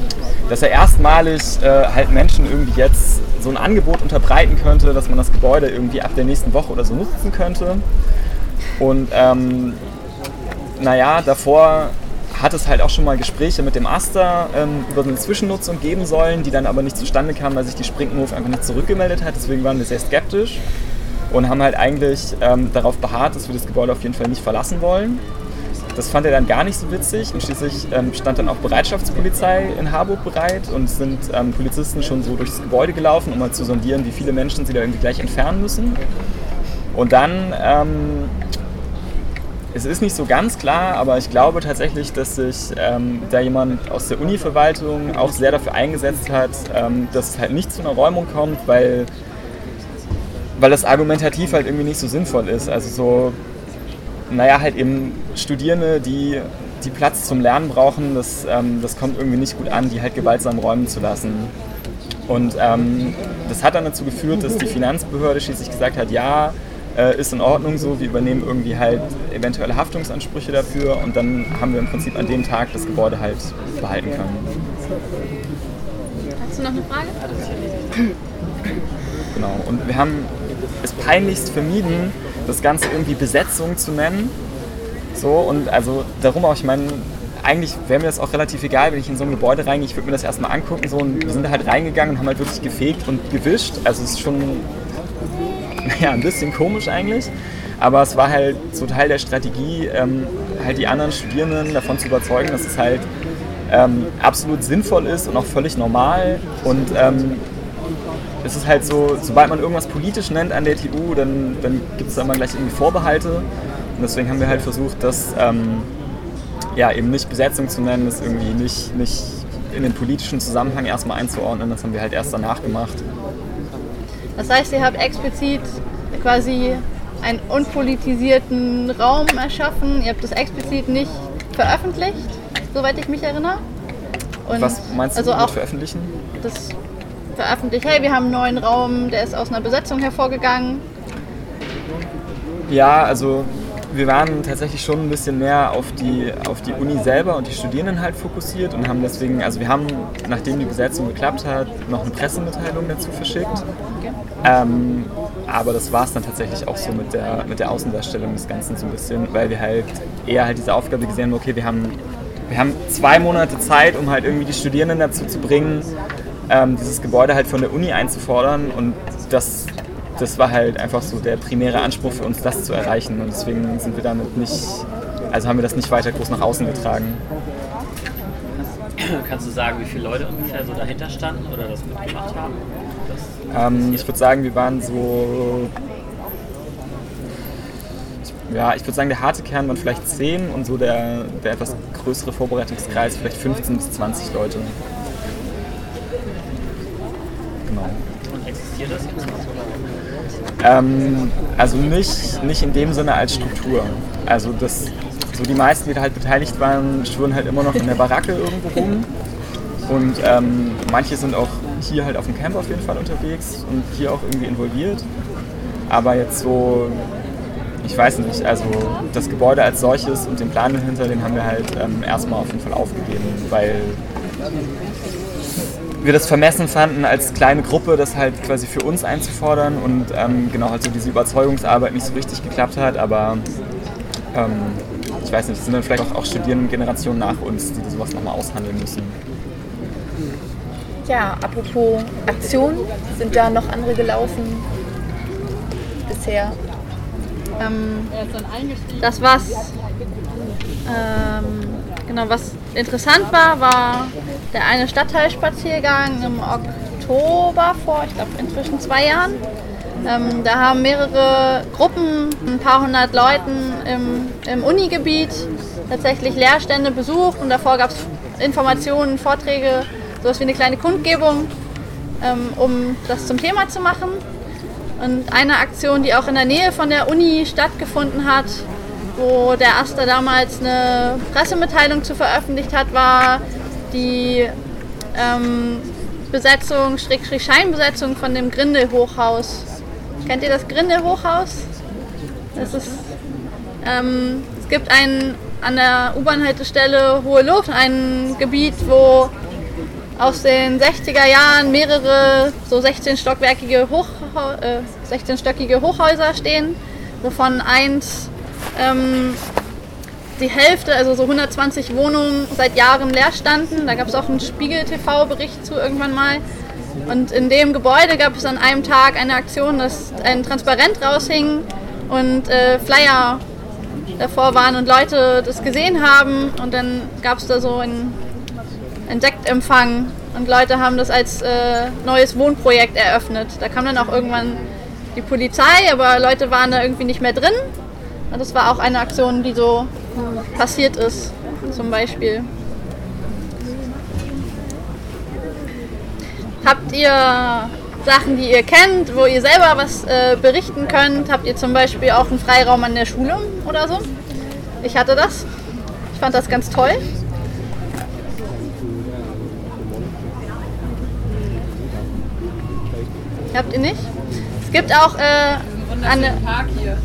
dass er erstmalig äh, halt Menschen irgendwie jetzt so ein Angebot unterbreiten könnte, dass man das Gebäude irgendwie ab der nächsten Woche oder so nutzen könnte. Und ähm, naja, davor hat es halt auch schon mal Gespräche mit dem Aster ähm, über eine Zwischennutzung geben sollen, die dann aber nicht zustande kamen, weil sich die Sprinkenhof einfach nicht zurückgemeldet hat. Deswegen waren wir sehr skeptisch und haben halt eigentlich ähm, darauf beharrt, dass wir das Gebäude auf jeden Fall nicht verlassen wollen. Das fand er dann gar nicht so witzig und schließlich ähm, stand dann auch Bereitschaftspolizei in Harburg bereit und sind ähm, Polizisten schon so durchs Gebäude gelaufen, um mal zu sondieren, wie viele Menschen sie da irgendwie gleich entfernen müssen. Und dann ähm, es ist nicht so ganz klar, aber ich glaube tatsächlich, dass sich ähm, da jemand aus der Uni-Verwaltung auch sehr dafür eingesetzt hat, ähm, dass es halt nicht zu einer Räumung kommt, weil, weil das argumentativ halt irgendwie nicht so sinnvoll ist. Also so, naja, halt eben Studierende, die, die Platz zum Lernen brauchen, das, ähm, das kommt irgendwie nicht gut an, die halt gewaltsam räumen zu lassen. Und ähm, das hat dann dazu geführt, dass die Finanzbehörde schließlich gesagt hat, ja, äh, ist in Ordnung so, wir übernehmen irgendwie halt eventuelle Haftungsansprüche dafür und dann haben wir im Prinzip an dem Tag das Gebäude halt behalten können. Hast du noch eine Frage? Genau, und wir haben es peinlichst vermieden, das Ganze irgendwie Besetzung zu nennen. So, und also darum auch, ich meine, eigentlich wäre mir das auch relativ egal, wenn ich in so ein Gebäude reingehe. Ich würde mir das erstmal angucken. So, und wir sind da halt reingegangen und haben halt wirklich gefegt und gewischt. Also es ist schon naja, ein bisschen komisch eigentlich. Aber es war halt so Teil der Strategie, ähm, halt die anderen Studierenden davon zu überzeugen, dass es halt ähm, absolut sinnvoll ist und auch völlig normal. Und ähm, es ist halt so, sobald man irgendwas politisch nennt an der TU, dann, dann gibt es da immer gleich irgendwie Vorbehalte. Und deswegen haben wir halt versucht, das ähm, ja, eben nicht Besetzung zu nennen, das irgendwie nicht, nicht in den politischen Zusammenhang erstmal einzuordnen. Das haben wir halt erst danach gemacht. Das heißt, ihr habt explizit quasi einen unpolitisierten Raum erschaffen. Ihr habt das explizit nicht veröffentlicht, soweit ich mich erinnere. Und Was meinst du also mit auch veröffentlichen? Das veröffentlicht, hey, wir haben einen neuen Raum, der ist aus einer Besetzung hervorgegangen. Ja, also wir waren tatsächlich schon ein bisschen mehr auf die, auf die Uni selber und die Studierenden halt fokussiert und haben deswegen, also wir haben, nachdem die Besetzung geklappt hat, noch eine Pressemitteilung dazu verschickt. Ähm, aber das war es dann tatsächlich auch so mit der, mit der Außendarstellung des Ganzen so ein bisschen, weil wir halt eher halt diese Aufgabe gesehen haben, okay, wir haben, wir haben zwei Monate Zeit, um halt irgendwie die Studierenden dazu zu bringen, ähm, dieses Gebäude halt von der Uni einzufordern und das das war halt einfach so der primäre Anspruch für uns, das zu erreichen. Und deswegen sind wir damit nicht, also haben wir das nicht weiter groß nach außen getragen. Kannst du sagen, wie viele Leute ungefähr so dahinter standen oder das mitgemacht haben? Ähm, ich würde sagen, wir waren so. Ja, ich würde sagen, der harte Kern waren vielleicht 10 und so der, der etwas größere Vorbereitungskreis vielleicht 15 bis 20 Leute. Genau. Und existiert das jetzt noch? Ähm, also nicht, nicht in dem Sinne als Struktur. Also das, so die meisten, die da halt beteiligt waren, schwören halt immer noch in der Baracke irgendwo rum. Und ähm, manche sind auch hier halt auf dem Camp auf jeden Fall unterwegs und hier auch irgendwie involviert. Aber jetzt so, ich weiß nicht, also das Gebäude als solches und den Plan dahinter, den haben wir halt ähm, erstmal auf jeden Fall aufgegeben, weil wir das vermessen fanden, als kleine Gruppe das halt quasi für uns einzufordern und ähm, genau halt diese Überzeugungsarbeit nicht so richtig geklappt hat, aber ähm, ich weiß nicht, es sind dann vielleicht auch, auch Studierendengenerationen nach uns, die sowas nochmal aushandeln müssen. Ja, apropos Aktionen, sind da noch andere gelaufen bisher? Ähm, das was ähm, genau was interessant war, war der eine Stadtteilspaziergang im Oktober vor, ich glaube inzwischen zwei Jahren. Ähm, da haben mehrere Gruppen, ein paar hundert Leuten im, im Unigebiet tatsächlich Lehrstände besucht und davor gab es Informationen, Vorträge, sowas wie eine kleine Kundgebung, ähm, um das zum Thema zu machen. Und eine Aktion, die auch in der Nähe von der Uni stattgefunden hat, wo der Aster damals eine Pressemitteilung zu veröffentlicht hat, war die ähm, Besetzung, Schrägstrich Scheinbesetzung von dem Grindel-Hochhaus. Kennt ihr das Grindel-Hochhaus? Das ist, ähm, es gibt ein an der U-Bahn-Haltestelle Hohe Luft, ein Gebiet, wo aus den 60er Jahren mehrere so 16-stockwerkige Hoch, äh, 16-stöckige Hochhäuser stehen, wovon eins ähm, die Hälfte, also so 120 Wohnungen seit Jahren leer standen. Da gab es auch einen Spiegel-TV-Bericht zu irgendwann mal. Und in dem Gebäude gab es an einem Tag eine Aktion, dass ein Transparent raushing und äh, Flyer davor waren und Leute das gesehen haben. Und dann gab es da so einen Sektempfang und Leute haben das als äh, neues Wohnprojekt eröffnet. Da kam dann auch irgendwann die Polizei, aber Leute waren da irgendwie nicht mehr drin. Und das war auch eine Aktion, die so passiert ist, zum Beispiel. Habt ihr Sachen, die ihr kennt, wo ihr selber was äh, berichten könnt? Habt ihr zum Beispiel auch einen Freiraum an der Schule oder so? Ich hatte das. Ich fand das ganz toll. Habt ihr nicht? Es gibt auch äh, eine. Park hier.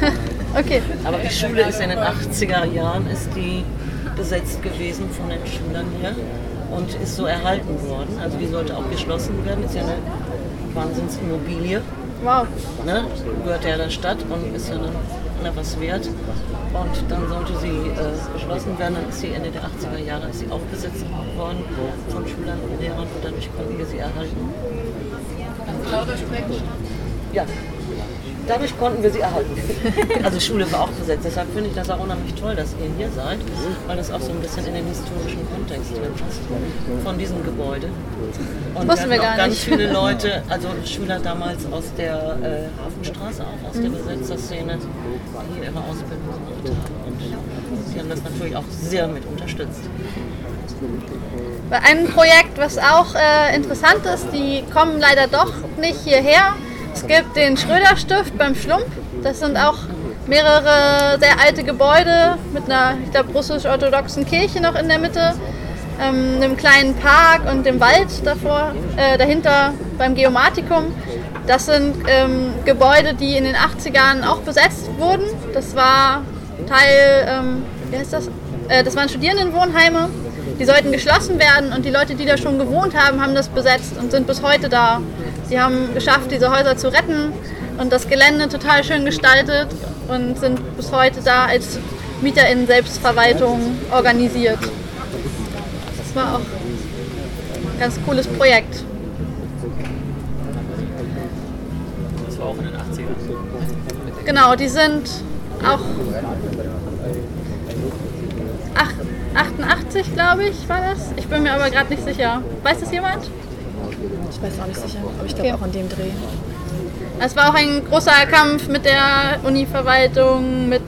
okay. Aber die Schule ist in den 80er Jahren ist die besetzt gewesen von den Schülern hier und ist so erhalten worden. Also die sollte auch geschlossen werden. Ist ja eine Wahnsinnsimmobilie. Wow. Ne? Gehört ja der Stadt und ist ja dann was wert. Und dann sollte sie äh, geschlossen werden. Dann ist sie Ende der 80er Jahre ist sie auch besetzt worden von Schülern und Lehrern und dadurch konnten wir sie erhalten. Lauter sprechen. Ja, dadurch konnten wir sie erhalten. Also Schule war auch besetzt. Deshalb finde ich das auch unheimlich toll, dass ihr hier seid, weil das auch so ein bisschen in den historischen Kontext drin passt von diesem Gebäude. Und Wussten wir hatten gar auch ganz nicht. viele Leute, also Schüler damals aus der äh, Hafenstraße, auch aus der Mhm. Besetzerszene, die hier ihre Ausbildung gemacht haben. Und sie haben das natürlich auch sehr mit unterstützt. Bei einem Projekt, was auch äh, interessant ist, die kommen leider doch nicht hierher. Es gibt den Schröder-Stift beim Schlump. Das sind auch mehrere sehr alte Gebäude mit einer, ich glaube, russisch-orthodoxen Kirche noch in der Mitte, ähm, einem kleinen Park und dem Wald davor, äh, dahinter beim Geomatikum. Das sind ähm, Gebäude, die in den 80ern auch besetzt wurden. Das war Teil, ähm, wie heißt das? Äh, das waren Studierendenwohnheime. Die sollten geschlossen werden und die Leute, die da schon gewohnt haben, haben das besetzt und sind bis heute da. Sie haben geschafft, diese Häuser zu retten und das Gelände total schön gestaltet und sind bis heute da als MieterInnen-Selbstverwaltung organisiert. Das war auch ein ganz cooles Projekt. Das war auch in den 80ern. Genau, die sind auch ach, 88, glaube ich, war das. Ich bin mir aber gerade nicht sicher. Weiß das jemand? Ich weiß auch nicht sicher, aber ich glaube auch an dem Dreh. Es war auch ein großer Kampf mit der Uni-Verwaltung, mit,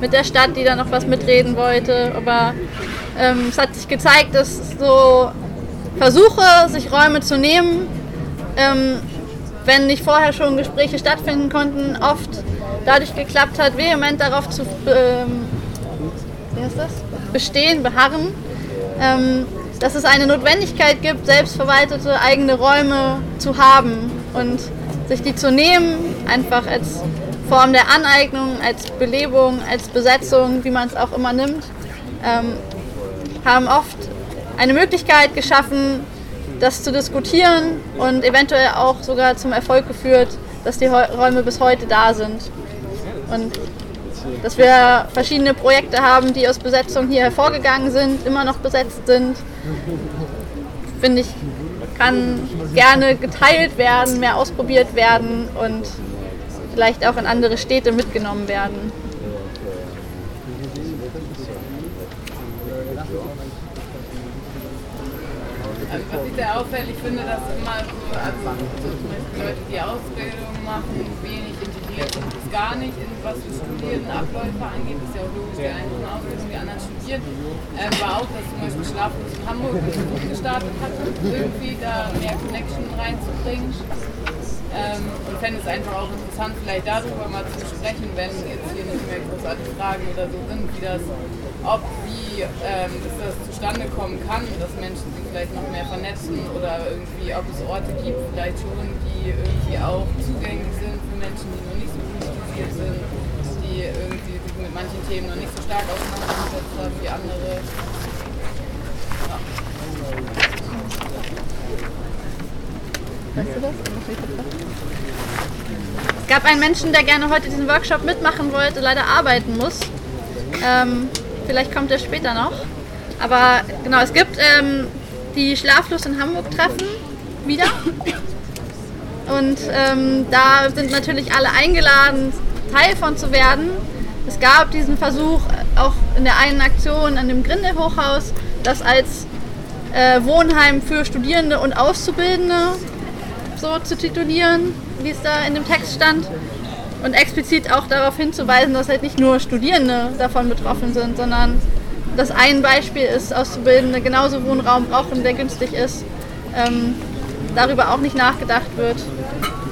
mit der Stadt, die da noch was mitreden wollte. Aber ähm, es hat sich gezeigt, dass so Versuche, sich Räume zu nehmen, ähm, wenn nicht vorher schon Gespräche stattfinden konnten, oft dadurch geklappt hat, vehement darauf zu ähm, bestehen, beharren, ähm, dass es eine Notwendigkeit gibt, selbstverwaltete eigene Räume zu haben und sich die zu nehmen, einfach als Form der Aneignung, als Belebung, als Besetzung, wie man es auch immer nimmt, ähm, haben oft eine Möglichkeit geschaffen, das zu diskutieren und eventuell auch sogar zum Erfolg geführt, dass die Räume bis heute da sind. Und dass wir verschiedene Projekte haben, die aus Besetzung hier hervorgegangen sind, immer noch besetzt sind, finde ich, kann gerne geteilt werden, mehr ausprobiert werden und vielleicht auch in andere Städte mitgenommen werden. Also was ich sehr auffällig finde, dass immer so, also Leute, die Ausbildung machen, wenig sind, bis gar nicht in was für Studienabläufe angeht, ist ja auch logisch, die einen machen Ausbildung, die anderen studieren. Ähm, war auch, dass zum Beispiel Schlaflos in Hamburg gestartet hatte, irgendwie da mehr Connection reinzubringen. Ähm, und fände es einfach auch interessant, vielleicht darüber mal zu sprechen, wenn jetzt hier nicht mehr großartige Fragen oder so sind, wie das, ob, wie ähm, das zustande kommen kann, dass Menschen sich vielleicht noch mehr vernetzen oder irgendwie, ob es Orte gibt, vielleicht schon, die irgendwie auch zugänglich sind Themen noch nicht so stark auseinandergesetzt haben wie andere. Ja. Weißt du das? Es gab einen Menschen, der gerne heute diesen Workshop mitmachen wollte, leider arbeiten muss. Ähm, vielleicht kommt er später noch. Aber genau, es gibt ähm, die Schlaflos in Hamburg Treffen wieder. Und ähm, da sind natürlich alle eingeladen, Teil von zu werden. Es gab diesen Versuch auch in der einen Aktion an dem Grindel-Hochhaus, das als äh, Wohnheim für Studierende und Auszubildende so zu titulieren, wie es da in dem Text stand. Und explizit auch darauf hinzuweisen, dass halt nicht nur Studierende davon betroffen sind, sondern dass ein Beispiel ist, Auszubildende genauso Wohnraum brauchen, der günstig ist. Ähm, darüber auch nicht nachgedacht wird.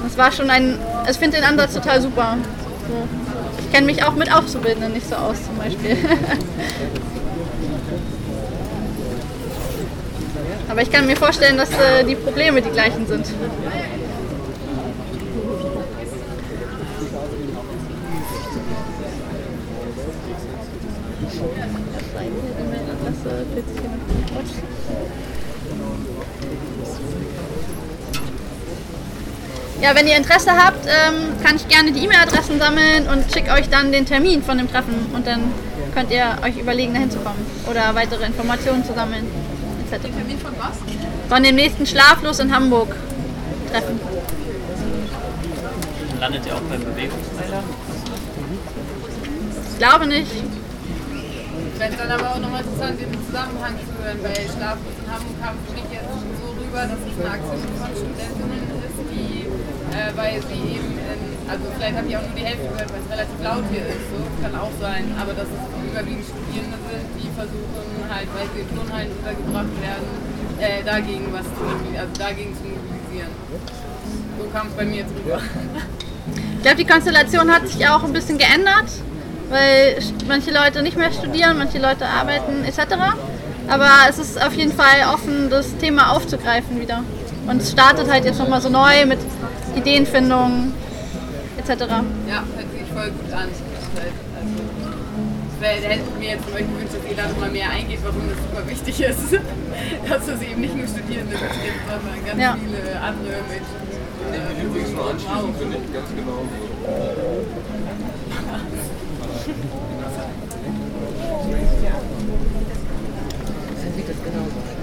Das war schon ein, ich finde den Ansatz total super. So. Kenne mich auch mit Auszubildenden nicht so aus zum Beispiel. Aber ich kann mir vorstellen, dass äh, die Probleme die gleichen sind. Ja, wenn ihr Interesse habt, ähm, kann ich gerne die E-Mail-Adressen sammeln und schicke euch dann den Termin von dem Treffen und dann könnt ihr euch überlegen, dahin zu kommen oder weitere Informationen zu sammeln etc. Den Termin von was? Von dem nächsten Schlaflos in Hamburg treffen. Landet ihr auch beim Bewegungsteiler? Ich glaube nicht. Ich fände es dann aber auch nochmal interessant, den Zusammenhang zu hören, weil Schlaflos in Hamburg kam mich jetzt so rüber, dass es eine Aktion von Studentinnen äh, weil sie eben, in, also vielleicht habe ich auch nur die Hälfte gehört, weil es relativ laut hier ist, so kann auch sein, aber dass es überwiegend Studierende sind, die versuchen halt, weil sie in Turnhallen untergebracht werden, äh, dagegen was zu, also dagegen zu mobilisieren. So kam es bei mir jetzt rüber. Ich glaube, die Konstellation hat sich auch ein bisschen geändert, weil manche Leute nicht mehr studieren, manche Leute arbeiten etc. Aber es ist auf jeden Fall offen, das Thema aufzugreifen wieder. Und es startet halt jetzt nochmal so neu mit Ideenfindung etc. Ja, hört sich voll gut an. Also, da hätte ich mir jetzt von euch gewünscht, dass ihr da nochmal mehr eingeht, warum das super wichtig ist. dass es eben nicht nur Studierende betrifft, sondern ganz Ja. viele andere Menschen. Äh, Übrigens nur anschließend finde ich ganz genau. Dann sieht das genauso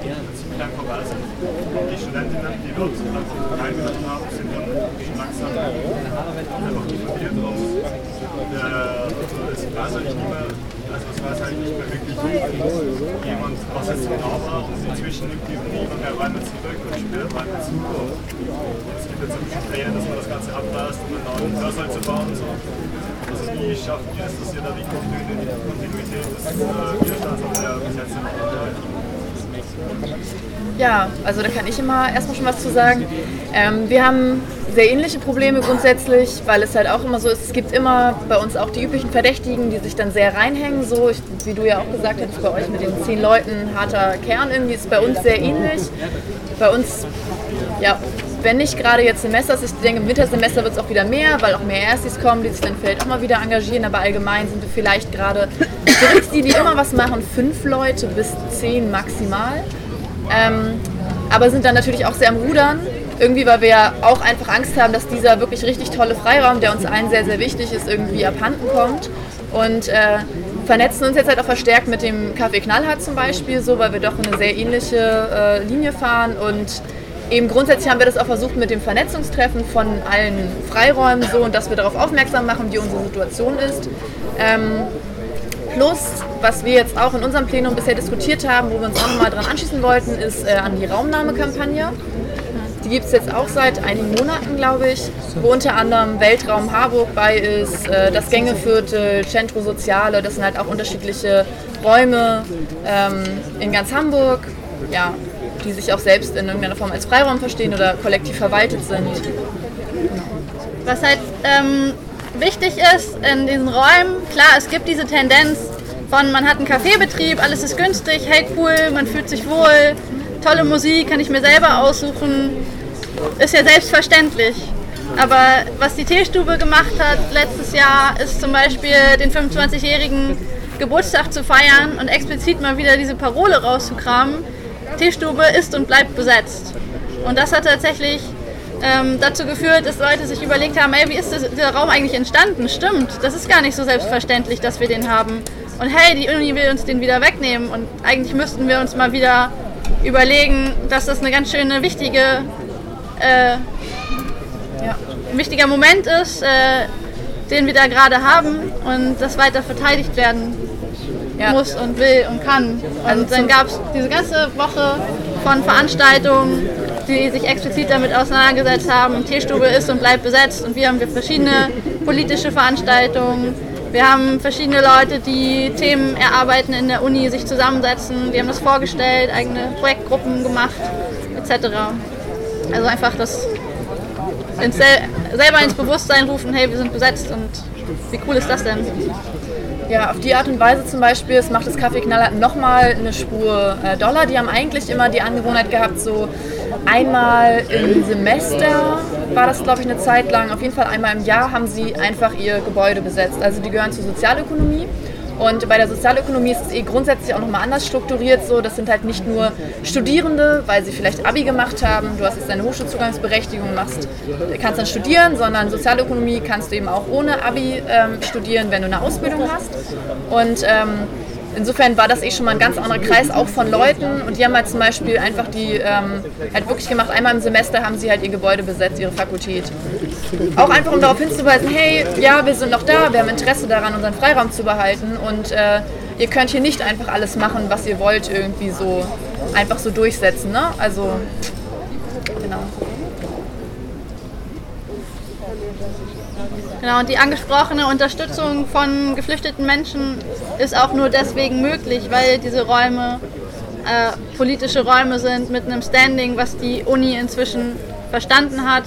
ziemlich lang vorbei sind. Die Studentinnen, die dort teilgenommen haben, sind dann schon langsam einfach äh, also es weiß eigentlich nicht mehr, also es weiß eigentlich nicht mehr wirklich jemand, was jetzt genau war und inzwischen nimmt die niemand mehr Räume zurück und spielt Räume zu. Und es gibt jetzt ein bisschen Pläne, dass man das Ganze abreißt, um einen neuen Hörsaal zu bauen und so. Also wie schaffen wir es, dass wir da die Kontinuität des äh, Widerstands der bis jetzt noch erhalten? Ja, also da kann ich immer erstmal schon was zu sagen. Ähm, wir haben sehr ähnliche Probleme grundsätzlich, weil es halt auch immer so ist, es gibt immer bei uns auch die üblichen Verdächtigen, die sich dann sehr reinhängen, so ich, wie du ja auch gesagt hast, bei euch mit den zehn Leuten, harter Kern irgendwie, ist bei uns sehr ähnlich. Bei uns, ja, wenn nicht gerade jetzt Semesters, ich denke im Wintersemester wird es auch wieder mehr, weil auch mehr Erstis kommen, die sich dann vielleicht auch mal wieder engagieren, aber allgemein sind wir vielleicht gerade, die, die immer was machen, fünf Leute bis zehn maximal. Ähm, aber sind dann natürlich auch sehr am Rudern. Irgendwie, weil wir ja auch einfach Angst haben, dass dieser wirklich richtig tolle Freiraum, der uns allen sehr, sehr wichtig ist, irgendwie abhanden kommt. Und äh, vernetzen uns jetzt halt auch verstärkt mit dem Café Knallhart zum Beispiel, so, weil wir doch eine sehr ähnliche äh, Linie fahren. Und eben grundsätzlich haben wir das auch versucht mit dem Vernetzungstreffen von allen Freiräumen so und dass wir darauf aufmerksam machen, wie unsere Situation ist. Ähm, Plus, was wir jetzt auch in unserem Plenum bisher diskutiert haben, wo wir uns auch nochmal dran anschließen wollten, ist äh, an die Raumnahmekampagne. Die gibt es jetzt auch seit einigen Monaten, glaube ich, wo unter anderem Weltraum Harburg bei ist, äh, das Gängeviertel, Centro Soziale, das sind halt auch unterschiedliche Räume ähm, in ganz Hamburg, ja, die sich auch selbst in irgendeiner Form als Freiraum verstehen oder kollektiv verwaltet sind. Was halt ähm, wichtig ist in diesen Räumen, klar, es gibt diese Tendenz von, man hat einen Kaffeebetrieb, alles ist günstig, hey cool, man fühlt sich wohl, tolle Musik, kann ich mir selber aussuchen, ist ja selbstverständlich. Aber was die Teestube gemacht hat letztes Jahr, ist zum Beispiel den 25-jährigen Geburtstag zu feiern und explizit mal wieder diese Parole rauszukramen. Teestube ist und bleibt besetzt. Und das hat tatsächlich ähm, dazu geführt, dass Leute sich überlegt haben, ey, wie ist das, der Raum eigentlich entstanden? Stimmt, das ist gar nicht so selbstverständlich, dass wir den haben. Und hey, die Uni will uns den wieder wegnehmen und eigentlich müssten wir uns mal wieder überlegen, dass das eine ganz schöne wichtige, äh, ja, ein wichtiger Moment ist, äh, den wir da gerade haben und das weiter verteidigt werden ja. muss und will und kann. Und also dann gab es diese ganze Woche von Veranstaltungen, die sich explizit damit auseinandergesetzt haben. Tierstube ist und bleibt besetzt und wir haben verschiedene politische Veranstaltungen. Wir haben verschiedene Leute, die Themen erarbeiten in der Uni, sich zusammensetzen, die haben das vorgestellt, eigene Projektgruppen gemacht, etc. Also einfach das ins sel selber ins Bewusstsein rufen, hey, wir sind besetzt und wie cool ist das denn? Ja, auf die Art und Weise zum Beispiel, es macht das Kaffee Knaller nochmal eine Spur äh, doller. Die haben eigentlich immer die Angewohnheit gehabt, so einmal im Semester war das, glaube ich, eine Zeit lang. Auf jeden Fall einmal im Jahr haben sie einfach ihr Gebäude besetzt. Also die gehören zur Sozialökonomie. Und bei der Sozialökonomie ist es eh grundsätzlich auch nochmal anders strukturiert. So, das sind halt nicht nur Studierende, weil sie vielleicht Abi gemacht haben, du hast jetzt deine Hochschulzugangsberechtigung, machst, kannst dann studieren, sondern Sozialökonomie kannst du eben auch ohne Abi ähm, studieren, wenn du eine Ausbildung hast. Und ähm, insofern war das eh schon mal ein ganz anderer Kreis, auch von Leuten. Und die haben halt zum Beispiel einfach die, ähm, halt wirklich gemacht, einmal im Semester haben sie halt ihr Gebäude besetzt, ihre Fakultät. Auch einfach, um darauf hinzuweisen, hey, ja, wir sind noch da, wir haben Interesse daran, unseren Freiraum zu behalten. Und äh, ihr könnt hier nicht einfach alles machen, was ihr wollt, irgendwie so einfach so durchsetzen. Ne? Also, genau. Genau, und die angesprochene Unterstützung von geflüchteten Menschen ist auch nur deswegen möglich, weil diese Räume äh, politische Räume sind mit einem Standing, was die Uni inzwischen verstanden hat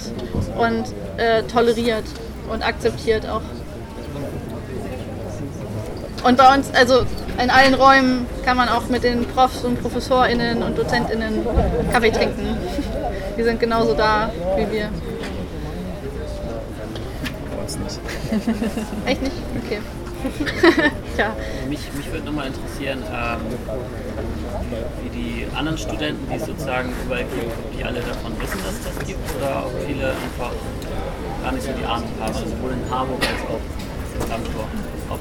und äh, toleriert und akzeptiert auch. Und bei uns, also in allen Räumen kann man auch mit den Profs und ProfessorInnen und DozentInnen Kaffee trinken. Die sind genauso da wie wir uns nicht. Echt nicht? Okay. ja. Mich, mich würde nochmal interessieren, ähm, wie die anderen Studenten, die es sozusagen überall gibt, ob die alle davon wissen, dass das gibt oder ob viele einfach gar nicht so die Ahnung haben, also sowohl in Harburg als auch in Frankfurt ob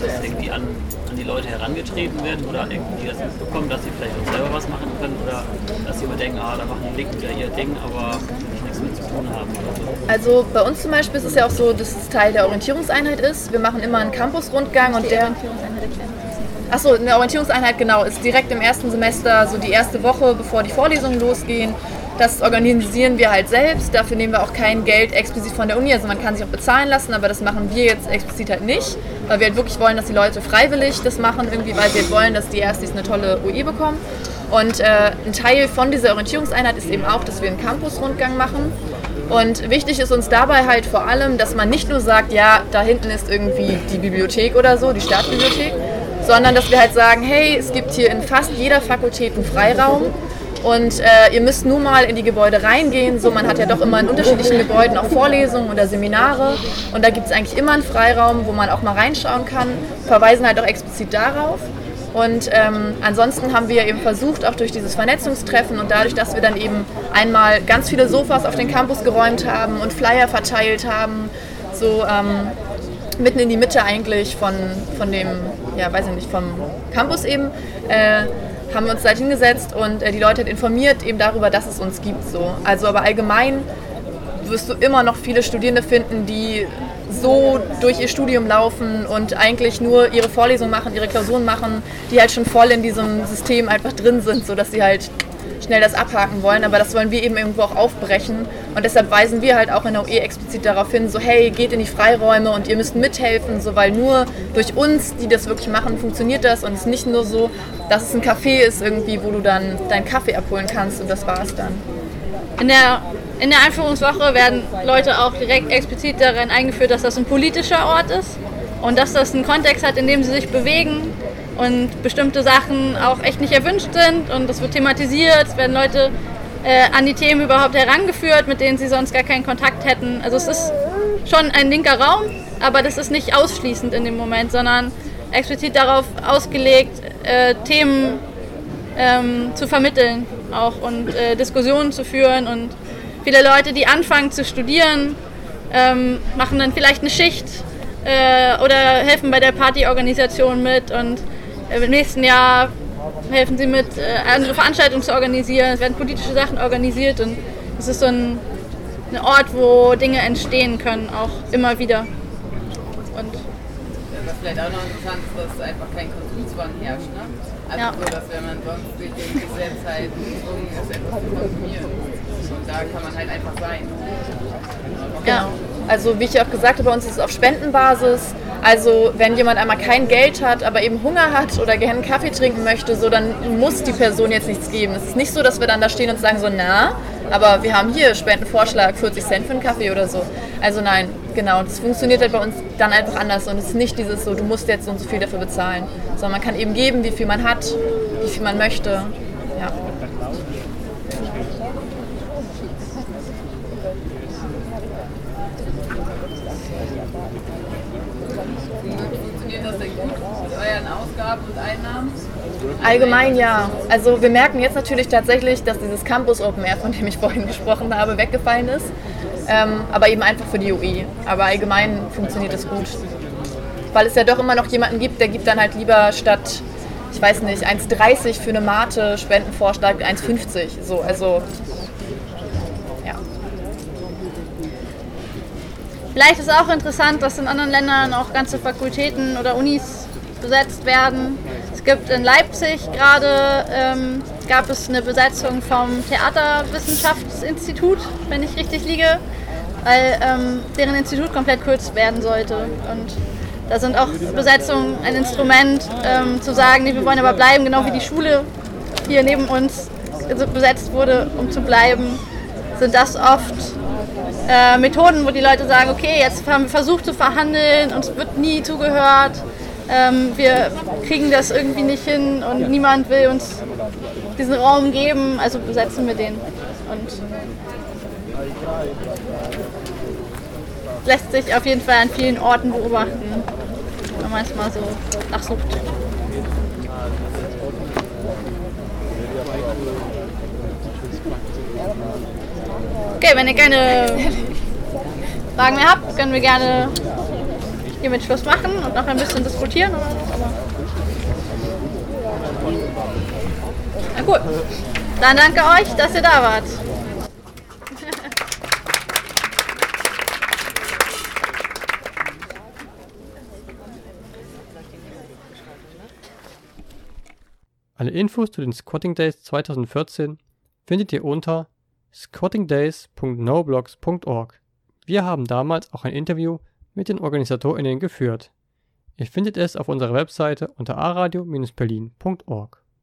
das irgendwie an, an die Leute herangetreten wird oder irgendwie das mitbekommen, dass sie vielleicht auch selber was machen können oder dass sie immer denken, ah, da machen die Linken wieder ihr Ding, aber nichts mit zu tun haben. Also bei uns zum Beispiel ist es ja auch so, dass es Teil der Orientierungseinheit ist. Wir machen immer einen Campusrundgang und der... Achso, eine Orientierungseinheit, genau, ist direkt im ersten Semester, so die erste Woche, bevor die Vorlesungen losgehen. Das organisieren wir halt selbst. Dafür nehmen wir auch kein Geld explizit von der Uni. Also man kann sich auch bezahlen lassen, aber das machen wir jetzt explizit halt nicht, weil wir halt wirklich wollen, dass die Leute freiwillig das machen, irgendwie, weil wir halt wollen, dass die Erstis eine tolle UE bekommen. Und äh, ein Teil von dieser Orientierungseinheit ist eben auch, dass wir einen Campusrundgang machen. Und wichtig ist uns dabei halt vor allem, dass man nicht nur sagt, ja, da hinten ist irgendwie die Bibliothek oder so, die Staatsbibliothek, sondern dass wir halt sagen, hey, es gibt hier in fast jeder Fakultät einen Freiraum und äh, ihr müsst nun mal in die Gebäude reingehen. So, man hat ja doch immer in unterschiedlichen Gebäuden auch Vorlesungen oder Seminare. Und da gibt es eigentlich immer einen Freiraum, wo man auch mal reinschauen kann. Verweisen halt auch explizit darauf. Und ähm, ansonsten haben wir eben versucht, auch durch dieses Vernetzungstreffen und dadurch, dass wir dann eben einmal ganz viele Sofas auf den Campus geräumt haben und Flyer verteilt haben, so ähm, mitten in die Mitte eigentlich von, von dem, ja, weiß ich nicht, vom Campus eben, äh, haben wir uns halt hingesetzt und äh, die Leute halt informiert eben darüber, dass es uns gibt. So. Also aber allgemein wirst du immer noch viele Studierende finden, die so durch ihr Studium laufen und eigentlich nur ihre Vorlesungen machen, ihre Klausuren machen, die halt schon voll in diesem System einfach drin sind, sodass sie halt schnell das abhaken wollen, aber das wollen wir eben irgendwo auch aufbrechen. Und deshalb weisen wir halt auch in der OE explizit darauf hin, so hey, geht in die Freiräume und ihr müsst mithelfen, so weil nur durch uns, die das wirklich machen, funktioniert das. Und es ist nicht nur so, dass es ein Café ist irgendwie, wo du dann deinen Kaffee abholen kannst und das war's dann. In der, in der Einführungswoche werden Leute auch direkt explizit darin eingeführt, dass das ein politischer Ort ist und dass das einen Kontext hat, in dem sie sich bewegen und bestimmte Sachen auch echt nicht erwünscht sind und das wird thematisiert, es werden Leute äh, an die Themen überhaupt herangeführt, mit denen sie sonst gar keinen Kontakt hätten. Also es ist schon ein linker Raum, aber das ist nicht ausschließend in dem Moment, sondern explizit darauf ausgelegt, äh, Themen ähm, zu vermitteln auch und äh, Diskussionen zu führen und viele Leute, die anfangen zu studieren, ähm, machen dann vielleicht eine Schicht äh, oder helfen bei der Partyorganisation mit und äh, im nächsten Jahr helfen sie mit, äh, andere Veranstaltungen zu organisieren. Es werden politische Sachen organisiert und es ist so ein, ein Ort, wo Dinge entstehen können, auch immer wieder. Und Was vielleicht auch noch interessant ist, dass einfach kein Konsumzwang herrscht. Ne? Also Ja. so, dass wenn man sonst durch den Gesetz halt gezwungen ist, etwas zu konsumieren. Da kann man halt einfach sein. Ja. Also wie ich auch gesagt habe, bei uns ist es auf Spendenbasis. Also wenn jemand einmal kein Geld hat, aber eben Hunger hat oder gerne einen Kaffee trinken möchte, so dann muss die Person jetzt nichts geben. Es ist nicht so, dass wir dann da stehen und sagen so, na, aber wir haben hier Spendenvorschlag, 40 Cent für einen Kaffee oder so. Also nein, genau, das funktioniert halt bei uns dann einfach anders und es ist nicht dieses so, du musst jetzt so und so viel dafür bezahlen, sondern man kann eben geben, wie viel man hat, wie viel man möchte. Ja. Funktioniert das denn gut mit euren Ausgaben und Einnahmen? Allgemein ja. Also wir merken jetzt natürlich tatsächlich, dass dieses Campus Open Air, von dem ich vorhin gesprochen habe, weggefallen ist. Ähm, aber eben einfach für die UI. Aber allgemein funktioniert es gut. Weil es ja doch immer noch jemanden gibt, der gibt dann halt lieber statt, ich weiß nicht, 1,30 für eine Mate Spendenvorschlag 1,50. So, also ja. Vielleicht ist auch interessant, dass in anderen Ländern auch ganze Fakultäten oder Unis besetzt werden. Es gibt in Leipzig gerade ähm, gab es eine Besetzung vom Theaterwissenschaftsinstitut, wenn ich richtig liege, weil ähm, deren Institut komplett kürzt werden sollte. Und da sind auch Besetzungen ein Instrument, ähm, zu sagen, nee, wir wollen aber bleiben, genau wie die Schule hier neben uns besetzt wurde, um zu bleiben, sind das oft äh, Methoden, wo die Leute sagen, okay, jetzt haben wir versucht zu verhandeln, uns wird nie zugehört, ähm, wir kriegen das irgendwie nicht hin und niemand will uns diesen Raum geben, also besetzen wir den. Und lässt sich auf jeden Fall an vielen Orten beobachten, wenn man es mal so nachsucht. Okay, wenn ihr keine Fragen mehr habt, können wir gerne hiermit Schluss machen und noch ein bisschen diskutieren. Aber Na gut, dann danke euch, dass ihr da wart. Alle Infos zu den Squatting Days 2014 findet ihr unter squattingdays.noblogs.org. Wir haben damals auch ein Interview mit den OrganisatorInnen geführt. Ihr findet es auf unserer Webseite unter aradio-berlin.org.